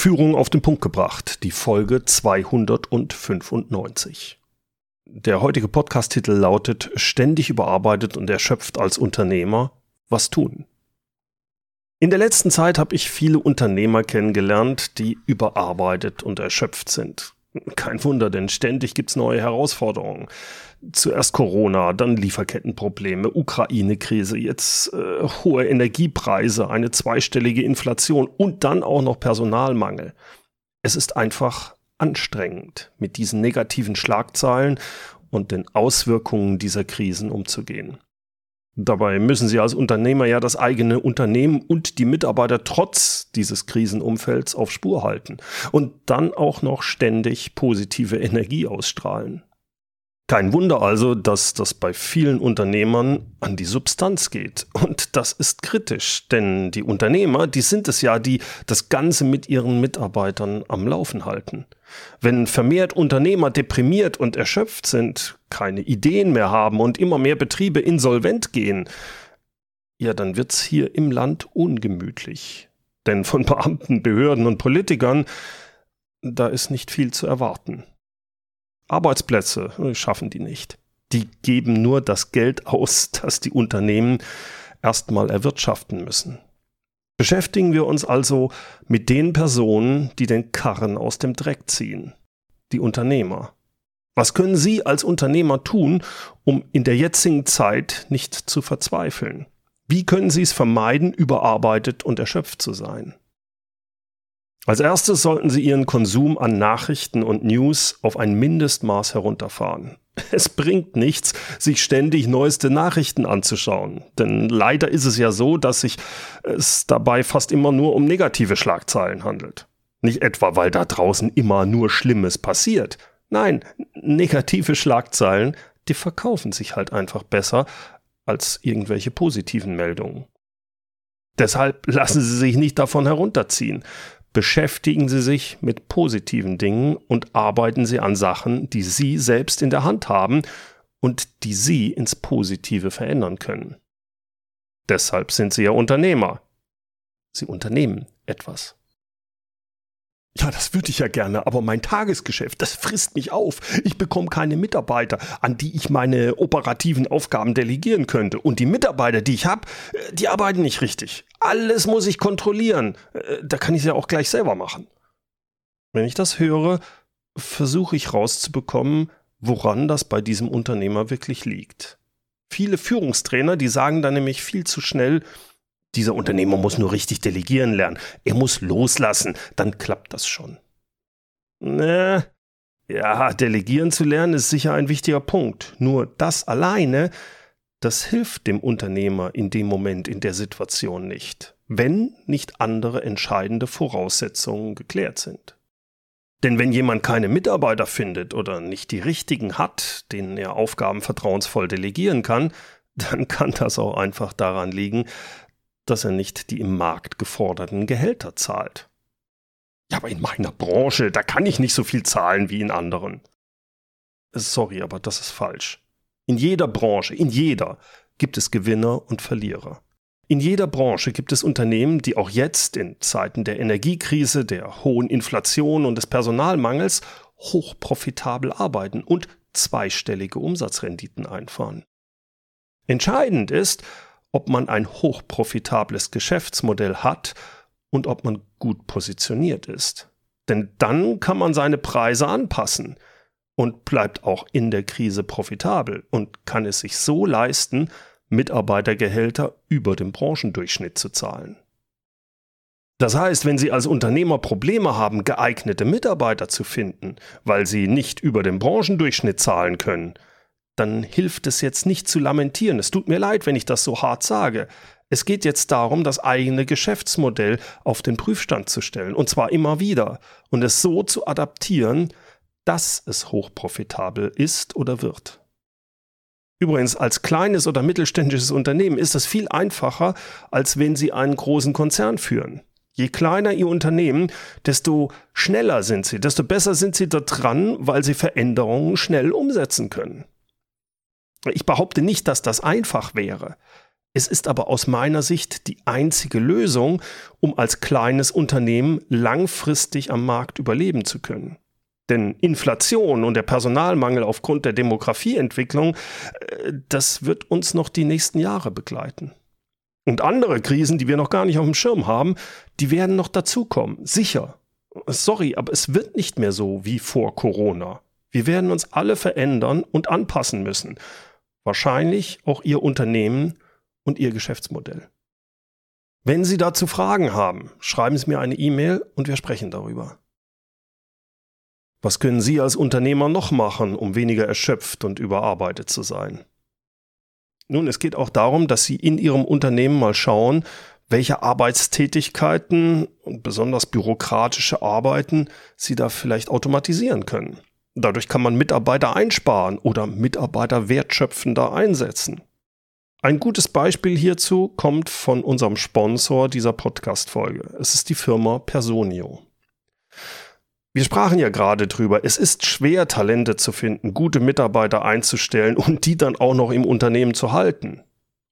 Führung auf den Punkt gebracht, die Folge 295. Der heutige Podcast-Titel lautet Ständig überarbeitet und erschöpft als Unternehmer. Was tun? In der letzten Zeit habe ich viele Unternehmer kennengelernt, die überarbeitet und erschöpft sind. Kein Wunder, denn ständig gibt's neue Herausforderungen. Zuerst Corona, dann Lieferkettenprobleme, Ukraine-Krise, jetzt äh, hohe Energiepreise, eine zweistellige Inflation und dann auch noch Personalmangel. Es ist einfach anstrengend, mit diesen negativen Schlagzeilen und den Auswirkungen dieser Krisen umzugehen. Dabei müssen Sie als Unternehmer ja das eigene Unternehmen und die Mitarbeiter trotz dieses Krisenumfelds auf Spur halten und dann auch noch ständig positive Energie ausstrahlen. Kein Wunder also, dass das bei vielen Unternehmern an die Substanz geht. Und das ist kritisch, denn die Unternehmer, die sind es ja, die das Ganze mit ihren Mitarbeitern am Laufen halten. Wenn vermehrt Unternehmer deprimiert und erschöpft sind, keine Ideen mehr haben und immer mehr Betriebe insolvent gehen, ja, dann wird's hier im Land ungemütlich. Denn von Beamten, Behörden und Politikern, da ist nicht viel zu erwarten. Arbeitsplätze äh, schaffen die nicht. Die geben nur das Geld aus, das die Unternehmen erstmal erwirtschaften müssen. Beschäftigen wir uns also mit den Personen, die den Karren aus dem Dreck ziehen. Die Unternehmer. Was können Sie als Unternehmer tun, um in der jetzigen Zeit nicht zu verzweifeln? Wie können Sie es vermeiden, überarbeitet und erschöpft zu sein? Als erstes sollten Sie Ihren Konsum an Nachrichten und News auf ein Mindestmaß herunterfahren. Es bringt nichts, sich ständig neueste Nachrichten anzuschauen. Denn leider ist es ja so, dass sich es dabei fast immer nur um negative Schlagzeilen handelt. Nicht etwa, weil da draußen immer nur Schlimmes passiert. Nein, negative Schlagzeilen, die verkaufen sich halt einfach besser als irgendwelche positiven Meldungen. Deshalb lassen Sie sich nicht davon herunterziehen. Beschäftigen Sie sich mit positiven Dingen und arbeiten Sie an Sachen, die Sie selbst in der Hand haben und die Sie ins Positive verändern können. Deshalb sind Sie ja Unternehmer. Sie unternehmen etwas. Ja, das würde ich ja gerne, aber mein Tagesgeschäft, das frisst mich auf. Ich bekomme keine Mitarbeiter, an die ich meine operativen Aufgaben delegieren könnte. Und die Mitarbeiter, die ich habe, äh, die arbeiten nicht richtig. Alles muss ich kontrollieren. Äh, da kann ich es ja auch gleich selber machen. Wenn ich das höre, versuche ich rauszubekommen, woran das bei diesem Unternehmer wirklich liegt. Viele Führungstrainer, die sagen dann nämlich viel zu schnell, dieser Unternehmer muss nur richtig delegieren lernen. Er muss loslassen, dann klappt das schon. Ne, ja, delegieren zu lernen ist sicher ein wichtiger Punkt. Nur das alleine, das hilft dem Unternehmer in dem Moment, in der Situation nicht, wenn nicht andere entscheidende Voraussetzungen geklärt sind. Denn wenn jemand keine Mitarbeiter findet oder nicht die richtigen hat, denen er Aufgaben vertrauensvoll delegieren kann, dann kann das auch einfach daran liegen, dass er nicht die im Markt geforderten Gehälter zahlt. Ja, aber in meiner Branche, da kann ich nicht so viel zahlen wie in anderen. Sorry, aber das ist falsch. In jeder Branche, in jeder, gibt es Gewinner und Verlierer. In jeder Branche gibt es Unternehmen, die auch jetzt in Zeiten der Energiekrise, der hohen Inflation und des Personalmangels hochprofitabel arbeiten und zweistellige Umsatzrenditen einfahren. Entscheidend ist, ob man ein hochprofitables Geschäftsmodell hat und ob man gut positioniert ist. Denn dann kann man seine Preise anpassen und bleibt auch in der Krise profitabel und kann es sich so leisten, Mitarbeitergehälter über dem Branchendurchschnitt zu zahlen. Das heißt, wenn Sie als Unternehmer Probleme haben, geeignete Mitarbeiter zu finden, weil Sie nicht über dem Branchendurchschnitt zahlen können, dann hilft es jetzt nicht zu lamentieren. Es tut mir leid, wenn ich das so hart sage. Es geht jetzt darum, das eigene Geschäftsmodell auf den Prüfstand zu stellen, und zwar immer wieder, und es so zu adaptieren, dass es hochprofitabel ist oder wird. Übrigens, als kleines oder mittelständisches Unternehmen ist das viel einfacher, als wenn Sie einen großen Konzern führen. Je kleiner Ihr Unternehmen, desto schneller sind Sie, desto besser sind Sie da dran, weil Sie Veränderungen schnell umsetzen können. Ich behaupte nicht, dass das einfach wäre. Es ist aber aus meiner Sicht die einzige Lösung, um als kleines Unternehmen langfristig am Markt überleben zu können. Denn Inflation und der Personalmangel aufgrund der Demografieentwicklung, äh, das wird uns noch die nächsten Jahre begleiten. Und andere Krisen, die wir noch gar nicht auf dem Schirm haben, die werden noch dazukommen. Sicher. Sorry, aber es wird nicht mehr so wie vor Corona. Wir werden uns alle verändern und anpassen müssen. Wahrscheinlich auch Ihr Unternehmen und Ihr Geschäftsmodell. Wenn Sie dazu Fragen haben, schreiben Sie mir eine E-Mail und wir sprechen darüber. Was können Sie als Unternehmer noch machen, um weniger erschöpft und überarbeitet zu sein? Nun, es geht auch darum, dass Sie in Ihrem Unternehmen mal schauen, welche Arbeitstätigkeiten und besonders bürokratische Arbeiten Sie da vielleicht automatisieren können. Dadurch kann man Mitarbeiter einsparen oder Mitarbeiter wertschöpfender einsetzen. Ein gutes Beispiel hierzu kommt von unserem Sponsor dieser Podcast-Folge. Es ist die Firma Personio. Wir sprachen ja gerade drüber, es ist schwer, Talente zu finden, gute Mitarbeiter einzustellen und die dann auch noch im Unternehmen zu halten.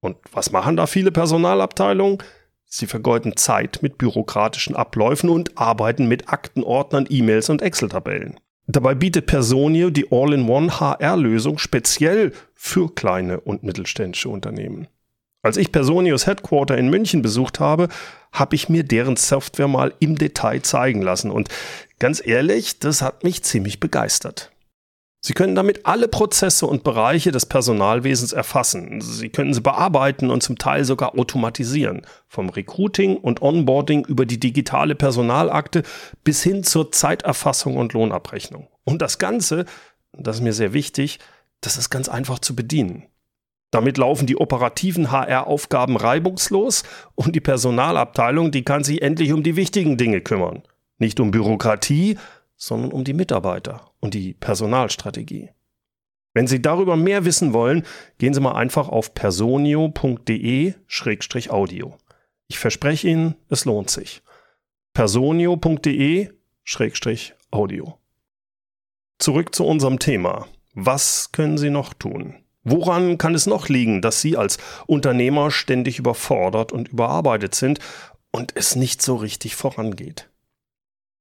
Und was machen da viele Personalabteilungen? Sie vergeuden Zeit mit bürokratischen Abläufen und arbeiten mit Aktenordnern, E-Mails und Excel-Tabellen. Dabei bietet Personio die All-in-One HR-Lösung speziell für kleine und mittelständische Unternehmen. Als ich Personios Headquarter in München besucht habe, habe ich mir deren Software mal im Detail zeigen lassen und Ganz ehrlich, das hat mich ziemlich begeistert. Sie können damit alle Prozesse und Bereiche des Personalwesens erfassen. Sie können sie bearbeiten und zum Teil sogar automatisieren. Vom Recruiting und Onboarding über die digitale Personalakte bis hin zur Zeiterfassung und Lohnabrechnung. Und das Ganze, das ist mir sehr wichtig, das ist ganz einfach zu bedienen. Damit laufen die operativen HR-Aufgaben reibungslos und die Personalabteilung, die kann sich endlich um die wichtigen Dinge kümmern. Nicht um Bürokratie, sondern um die Mitarbeiter und die Personalstrategie. Wenn Sie darüber mehr wissen wollen, gehen Sie mal einfach auf personio.de-audio. Ich verspreche Ihnen, es lohnt sich. personio.de-audio. Zurück zu unserem Thema. Was können Sie noch tun? Woran kann es noch liegen, dass Sie als Unternehmer ständig überfordert und überarbeitet sind und es nicht so richtig vorangeht?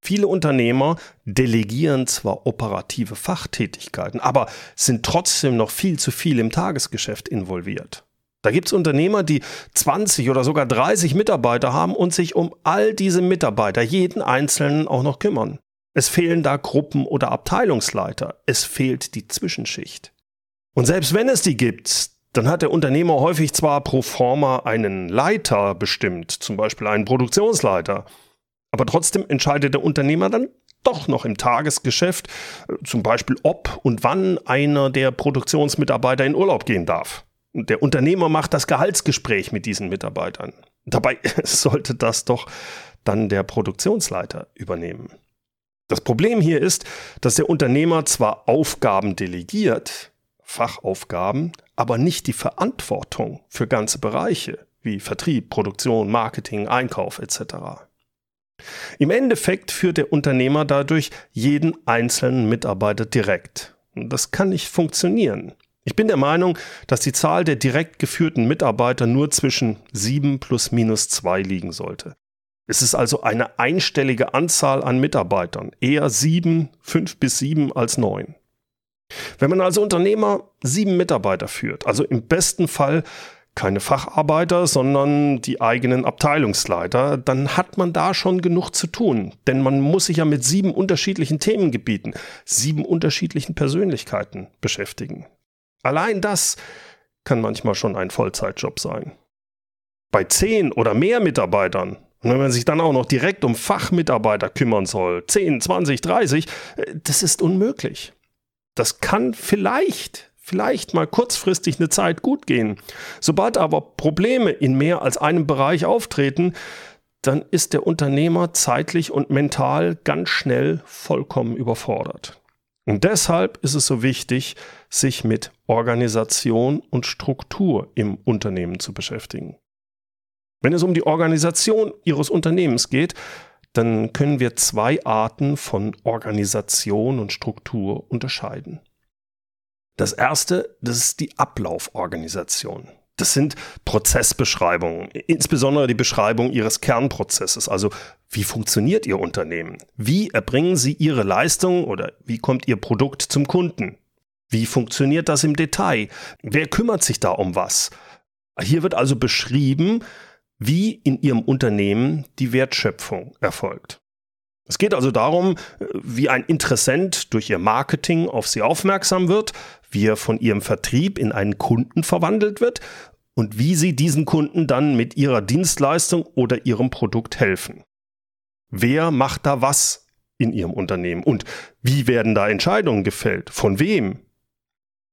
Viele Unternehmer delegieren zwar operative Fachtätigkeiten, aber sind trotzdem noch viel zu viel im Tagesgeschäft involviert. Da gibt es Unternehmer, die 20 oder sogar 30 Mitarbeiter haben und sich um all diese Mitarbeiter, jeden einzelnen, auch noch kümmern. Es fehlen da Gruppen- oder Abteilungsleiter. Es fehlt die Zwischenschicht. Und selbst wenn es die gibt, dann hat der Unternehmer häufig zwar pro forma einen Leiter bestimmt, zum Beispiel einen Produktionsleiter, aber trotzdem entscheidet der Unternehmer dann doch noch im Tagesgeschäft, äh, zum Beispiel ob und wann einer der Produktionsmitarbeiter in Urlaub gehen darf. Der Unternehmer macht das Gehaltsgespräch mit diesen Mitarbeitern. Dabei sollte das doch dann der Produktionsleiter übernehmen. Das Problem hier ist, dass der Unternehmer zwar Aufgaben delegiert, Fachaufgaben, aber nicht die Verantwortung für ganze Bereiche wie Vertrieb, Produktion, Marketing, Einkauf etc. Im Endeffekt führt der Unternehmer dadurch jeden einzelnen Mitarbeiter direkt. Das kann nicht funktionieren. Ich bin der Meinung, dass die Zahl der direkt geführten Mitarbeiter nur zwischen 7 plus minus 2 liegen sollte. Es ist also eine einstellige Anzahl an Mitarbeitern, eher 7, 5 bis 7 als 9. Wenn man als Unternehmer sieben Mitarbeiter führt, also im besten Fall keine Facharbeiter, sondern die eigenen Abteilungsleiter, dann hat man da schon genug zu tun. Denn man muss sich ja mit sieben unterschiedlichen Themengebieten, sieben unterschiedlichen Persönlichkeiten beschäftigen. Allein das kann manchmal schon ein Vollzeitjob sein. Bei zehn oder mehr Mitarbeitern, und wenn man sich dann auch noch direkt um Fachmitarbeiter kümmern soll, 10, 20, 30, das ist unmöglich. Das kann vielleicht vielleicht mal kurzfristig eine Zeit gut gehen. Sobald aber Probleme in mehr als einem Bereich auftreten, dann ist der Unternehmer zeitlich und mental ganz schnell vollkommen überfordert. Und deshalb ist es so wichtig, sich mit Organisation und Struktur im Unternehmen zu beschäftigen. Wenn es um die Organisation Ihres Unternehmens geht, dann können wir zwei Arten von Organisation und Struktur unterscheiden. Das erste, das ist die Ablauforganisation. Das sind Prozessbeschreibungen, insbesondere die Beschreibung Ihres Kernprozesses. Also wie funktioniert Ihr Unternehmen? Wie erbringen Sie Ihre Leistung oder wie kommt Ihr Produkt zum Kunden? Wie funktioniert das im Detail? Wer kümmert sich da um was? Hier wird also beschrieben, wie in Ihrem Unternehmen die Wertschöpfung erfolgt. Es geht also darum, wie ein Interessent durch ihr Marketing auf Sie aufmerksam wird, wie er von Ihrem Vertrieb in einen Kunden verwandelt wird und wie Sie diesen Kunden dann mit Ihrer Dienstleistung oder Ihrem Produkt helfen. Wer macht da was in Ihrem Unternehmen und wie werden da Entscheidungen gefällt? Von wem?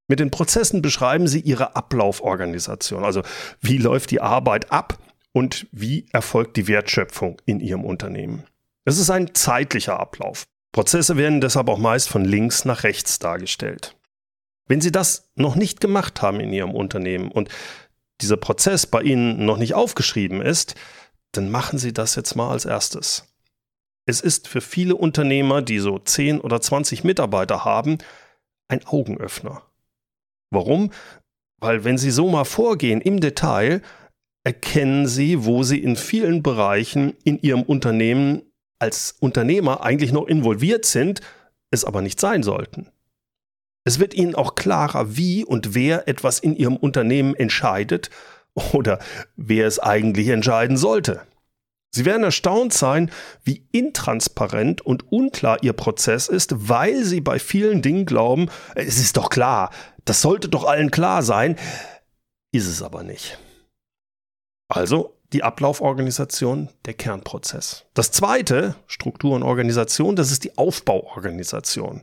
Mit den Prozessen beschreiben Sie Ihre Ablauforganisation, also wie läuft die Arbeit ab und wie erfolgt die Wertschöpfung in Ihrem Unternehmen. Es ist ein zeitlicher Ablauf. Prozesse werden deshalb auch meist von links nach rechts dargestellt. Wenn Sie das noch nicht gemacht haben in Ihrem Unternehmen und dieser Prozess bei Ihnen noch nicht aufgeschrieben ist, dann machen Sie das jetzt mal als erstes. Es ist für viele Unternehmer, die so 10 oder 20 Mitarbeiter haben, ein Augenöffner. Warum? Weil wenn Sie so mal vorgehen im Detail, erkennen Sie, wo Sie in vielen Bereichen in Ihrem Unternehmen als Unternehmer eigentlich noch involviert sind, es aber nicht sein sollten. Es wird Ihnen auch klarer, wie und wer etwas in Ihrem Unternehmen entscheidet oder wer es eigentlich entscheiden sollte. Sie werden erstaunt sein, wie intransparent und unklar Ihr Prozess ist, weil Sie bei vielen Dingen glauben, es ist doch klar, das sollte doch allen klar sein, ist es aber nicht. Also die Ablauforganisation, der Kernprozess. Das zweite, Struktur und Organisation, das ist die Aufbauorganisation.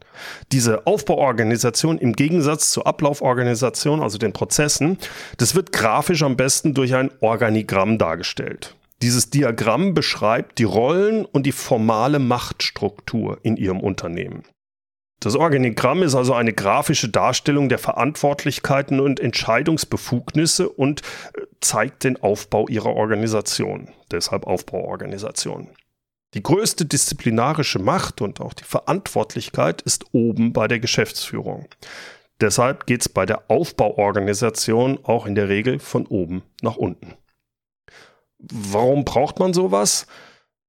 Diese Aufbauorganisation im Gegensatz zur Ablauforganisation, also den Prozessen, das wird grafisch am besten durch ein Organigramm dargestellt. Dieses Diagramm beschreibt die Rollen und die formale Machtstruktur in Ihrem Unternehmen. Das Organigramm ist also eine grafische Darstellung der Verantwortlichkeiten und Entscheidungsbefugnisse und äh, zeigt den Aufbau ihrer Organisation, deshalb Aufbauorganisation. Die größte disziplinarische Macht und auch die Verantwortlichkeit ist oben bei der Geschäftsführung. Deshalb geht es bei der Aufbauorganisation auch in der Regel von oben nach unten. Warum braucht man sowas?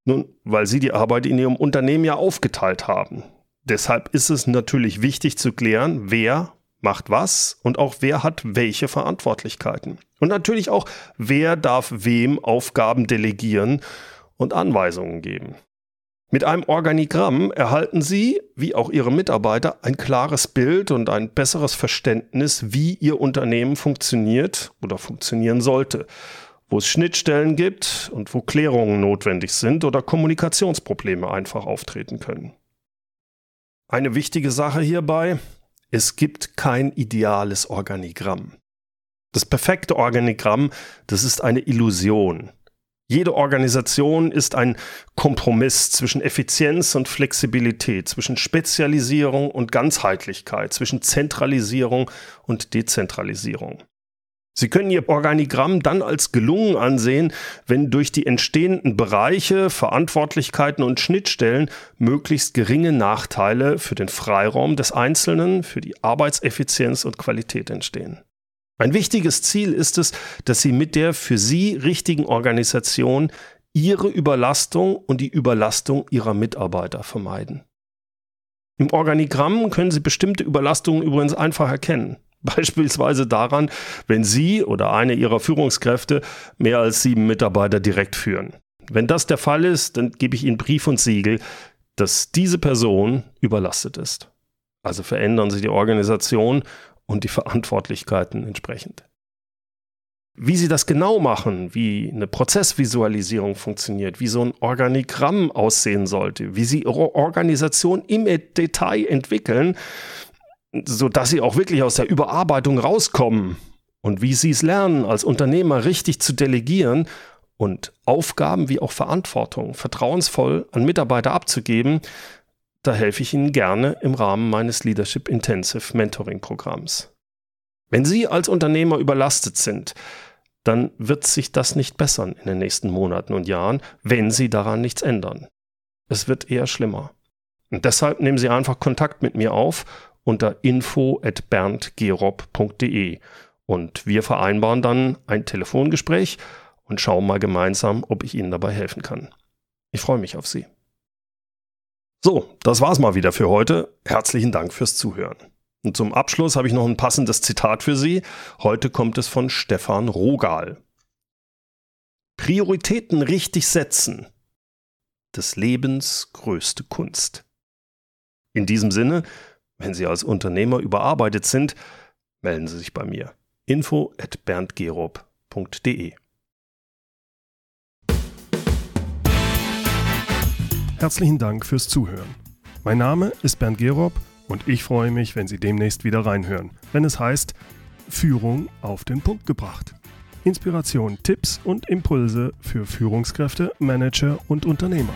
Nun, weil Sie die Arbeit in Ihrem Unternehmen ja aufgeteilt haben. Deshalb ist es natürlich wichtig zu klären, wer macht was und auch wer hat welche Verantwortlichkeiten. Und natürlich auch, wer darf wem Aufgaben delegieren und Anweisungen geben. Mit einem Organigramm erhalten Sie, wie auch Ihre Mitarbeiter, ein klares Bild und ein besseres Verständnis, wie Ihr Unternehmen funktioniert oder funktionieren sollte, wo es Schnittstellen gibt und wo Klärungen notwendig sind oder Kommunikationsprobleme einfach auftreten können. Eine wichtige Sache hierbei, es gibt kein ideales Organigramm. Das perfekte Organigramm, das ist eine Illusion. Jede Organisation ist ein Kompromiss zwischen Effizienz und Flexibilität, zwischen Spezialisierung und Ganzheitlichkeit, zwischen Zentralisierung und Dezentralisierung. Sie können Ihr Organigramm dann als gelungen ansehen, wenn durch die entstehenden Bereiche, Verantwortlichkeiten und Schnittstellen möglichst geringe Nachteile für den Freiraum des Einzelnen, für die Arbeitseffizienz und Qualität entstehen. Ein wichtiges Ziel ist es, dass Sie mit der für Sie richtigen Organisation Ihre Überlastung und die Überlastung Ihrer Mitarbeiter vermeiden. Im Organigramm können Sie bestimmte Überlastungen übrigens einfach erkennen. Beispielsweise daran, wenn Sie oder eine Ihrer Führungskräfte mehr als sieben Mitarbeiter direkt führen. Wenn das der Fall ist, dann gebe ich Ihnen Brief und Siegel, dass diese Person überlastet ist. Also verändern Sie die Organisation und die Verantwortlichkeiten entsprechend. Wie Sie das genau machen, wie eine Prozessvisualisierung funktioniert, wie so ein Organigramm aussehen sollte, wie Sie Ihre Organisation im Detail entwickeln, so dass sie auch wirklich aus der Überarbeitung rauskommen und wie sie es lernen, als Unternehmer richtig zu delegieren und Aufgaben wie auch Verantwortung vertrauensvoll an Mitarbeiter abzugeben, da helfe ich Ihnen gerne im Rahmen meines Leadership Intensive Mentoring Programms. Wenn Sie als Unternehmer überlastet sind, dann wird sich das nicht bessern in den nächsten Monaten und Jahren, wenn Sie daran nichts ändern. Es wird eher schlimmer. Und deshalb nehmen Sie einfach Kontakt mit mir auf unter info@berndgerob.de Und wir vereinbaren dann ein Telefongespräch und schauen mal gemeinsam, ob ich Ihnen dabei helfen kann. Ich freue mich auf Sie. So, das war's mal wieder für heute. Herzlichen Dank fürs Zuhören. Und zum Abschluss habe ich noch ein passendes Zitat für Sie. Heute kommt es von Stefan Rogal. Prioritäten richtig setzen. Des Lebens größte Kunst. In diesem Sinne, wenn Sie als Unternehmer überarbeitet sind, melden Sie sich bei mir. Info at berndgerob.de Herzlichen Dank fürs Zuhören. Mein Name ist Bernd Gerob und ich freue mich, wenn Sie demnächst wieder reinhören, wenn es heißt Führung auf den Punkt gebracht. Inspiration, Tipps und Impulse für Führungskräfte, Manager und Unternehmer.